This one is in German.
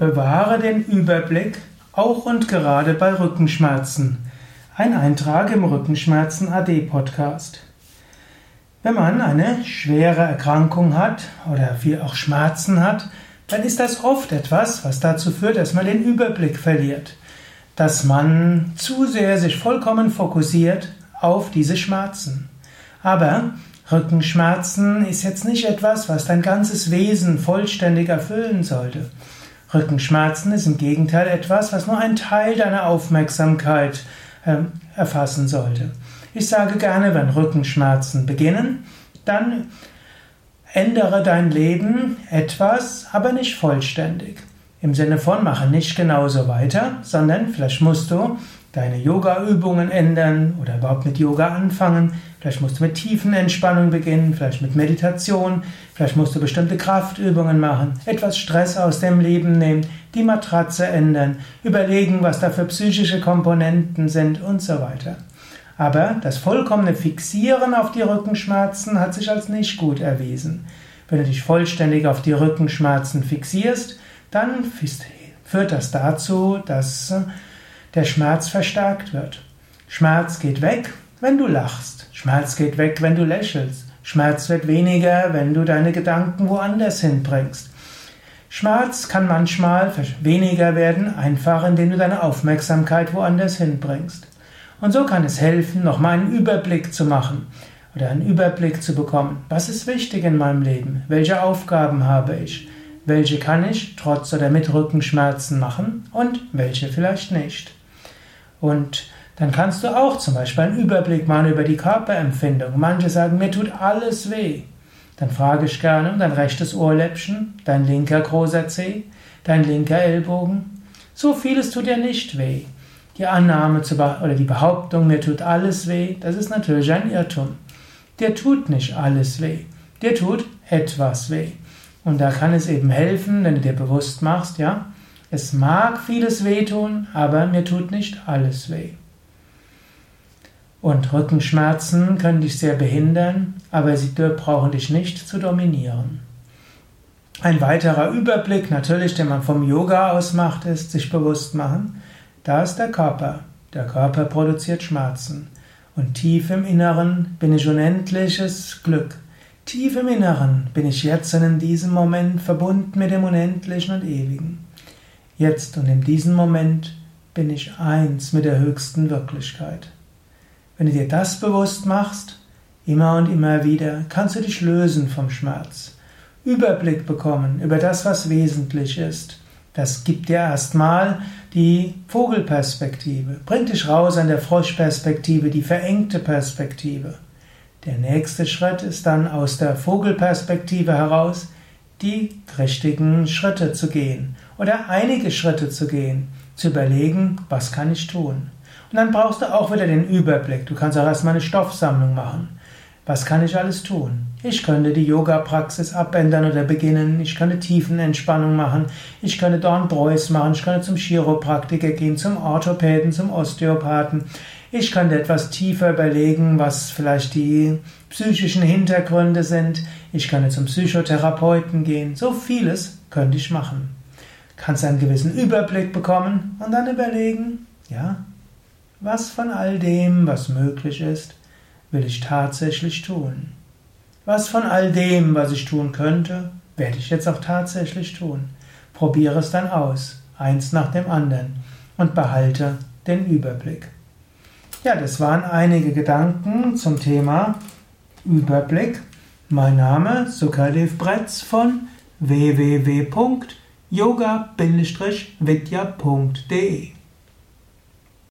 Bewahre den Überblick auch und gerade bei Rückenschmerzen. Ein Eintrag im Rückenschmerzen AD Podcast. Wenn man eine schwere Erkrankung hat oder viel auch Schmerzen hat, dann ist das oft etwas, was dazu führt, dass man den Überblick verliert, dass man zu sehr sich vollkommen fokussiert auf diese Schmerzen. Aber Rückenschmerzen ist jetzt nicht etwas, was dein ganzes Wesen vollständig erfüllen sollte. Rückenschmerzen ist im Gegenteil etwas, was nur einen Teil deiner Aufmerksamkeit äh, erfassen sollte. Ich sage gerne, wenn Rückenschmerzen beginnen, dann ändere dein Leben etwas, aber nicht vollständig. Im Sinne von, mache nicht genauso weiter, sondern vielleicht musst du deine Yoga-Übungen ändern oder überhaupt mit Yoga anfangen. Vielleicht musst du mit tiefen Entspannung beginnen, vielleicht mit Meditation, vielleicht musst du bestimmte Kraftübungen machen, etwas Stress aus dem Leben nehmen, die Matratze ändern, überlegen, was da für psychische Komponenten sind und so weiter. Aber das vollkommene Fixieren auf die Rückenschmerzen hat sich als nicht gut erwiesen. Wenn du dich vollständig auf die Rückenschmerzen fixierst, dann führt das dazu, dass der Schmerz verstärkt wird. Schmerz geht weg, wenn du lachst. Schmerz geht weg, wenn du lächelst. Schmerz wird weniger, wenn du deine Gedanken woanders hinbringst. Schmerz kann manchmal weniger werden, einfach indem du deine Aufmerksamkeit woanders hinbringst. Und so kann es helfen, nochmal einen Überblick zu machen oder einen Überblick zu bekommen. Was ist wichtig in meinem Leben? Welche Aufgaben habe ich? Welche kann ich trotz oder mit Rückenschmerzen machen und welche vielleicht nicht? Und dann kannst du auch zum Beispiel einen Überblick machen über die Körperempfindung. Manche sagen, mir tut alles weh. Dann frage ich gerne, dein rechtes Ohrläppchen, dein linker großer Zeh, dein linker Ellbogen. So vieles tut dir nicht weh. Die Annahme oder die Behauptung, mir tut alles weh, das ist natürlich ein Irrtum. Dir tut nicht alles weh. Dir tut etwas weh. Und da kann es eben helfen, wenn du dir bewusst machst, ja, es mag vieles wehtun, aber mir tut nicht alles weh. Und Rückenschmerzen können dich sehr behindern, aber sie brauchen dich nicht zu dominieren. Ein weiterer Überblick, natürlich, den man vom Yoga aus macht, ist sich bewusst machen, da ist der Körper. Der Körper produziert Schmerzen. Und tief im Inneren bin ich unendliches Glück. Tief im Inneren bin ich jetzt und in diesem Moment verbunden mit dem Unendlichen und Ewigen. Jetzt und in diesem Moment bin ich eins mit der höchsten Wirklichkeit. Wenn du dir das bewusst machst, immer und immer wieder, kannst du dich lösen vom Schmerz, Überblick bekommen über das, was wesentlich ist. Das gibt dir erstmal die Vogelperspektive, bringt dich raus an der Froschperspektive, die verengte Perspektive. Der nächste Schritt ist dann aus der Vogelperspektive heraus die richtigen Schritte zu gehen oder einige Schritte zu gehen, zu überlegen, was kann ich tun. Und dann brauchst du auch wieder den Überblick. Du kannst auch erstmal eine Stoffsammlung machen. Was kann ich alles tun? Ich könnte die Yoga-Praxis abändern oder beginnen. Ich könnte Tiefenentspannung machen. Ich könnte Dornbräus machen. Ich könnte zum Chiropraktiker gehen, zum Orthopäden, zum Osteopathen. Ich könnte etwas tiefer überlegen, was vielleicht die psychischen Hintergründe sind. Ich könnte zum Psychotherapeuten gehen. So vieles könnte ich machen. Kannst einen gewissen Überblick bekommen und dann überlegen, ja, was von all dem, was möglich ist, will ich tatsächlich tun? Was von all dem, was ich tun könnte, werde ich jetzt auch tatsächlich tun? Probiere es dann aus, eins nach dem anderen, und behalte den Überblick. Ja, das waren einige Gedanken zum Thema Überblick. Mein Name Sukadev Bretz von www.yoga-vidya.de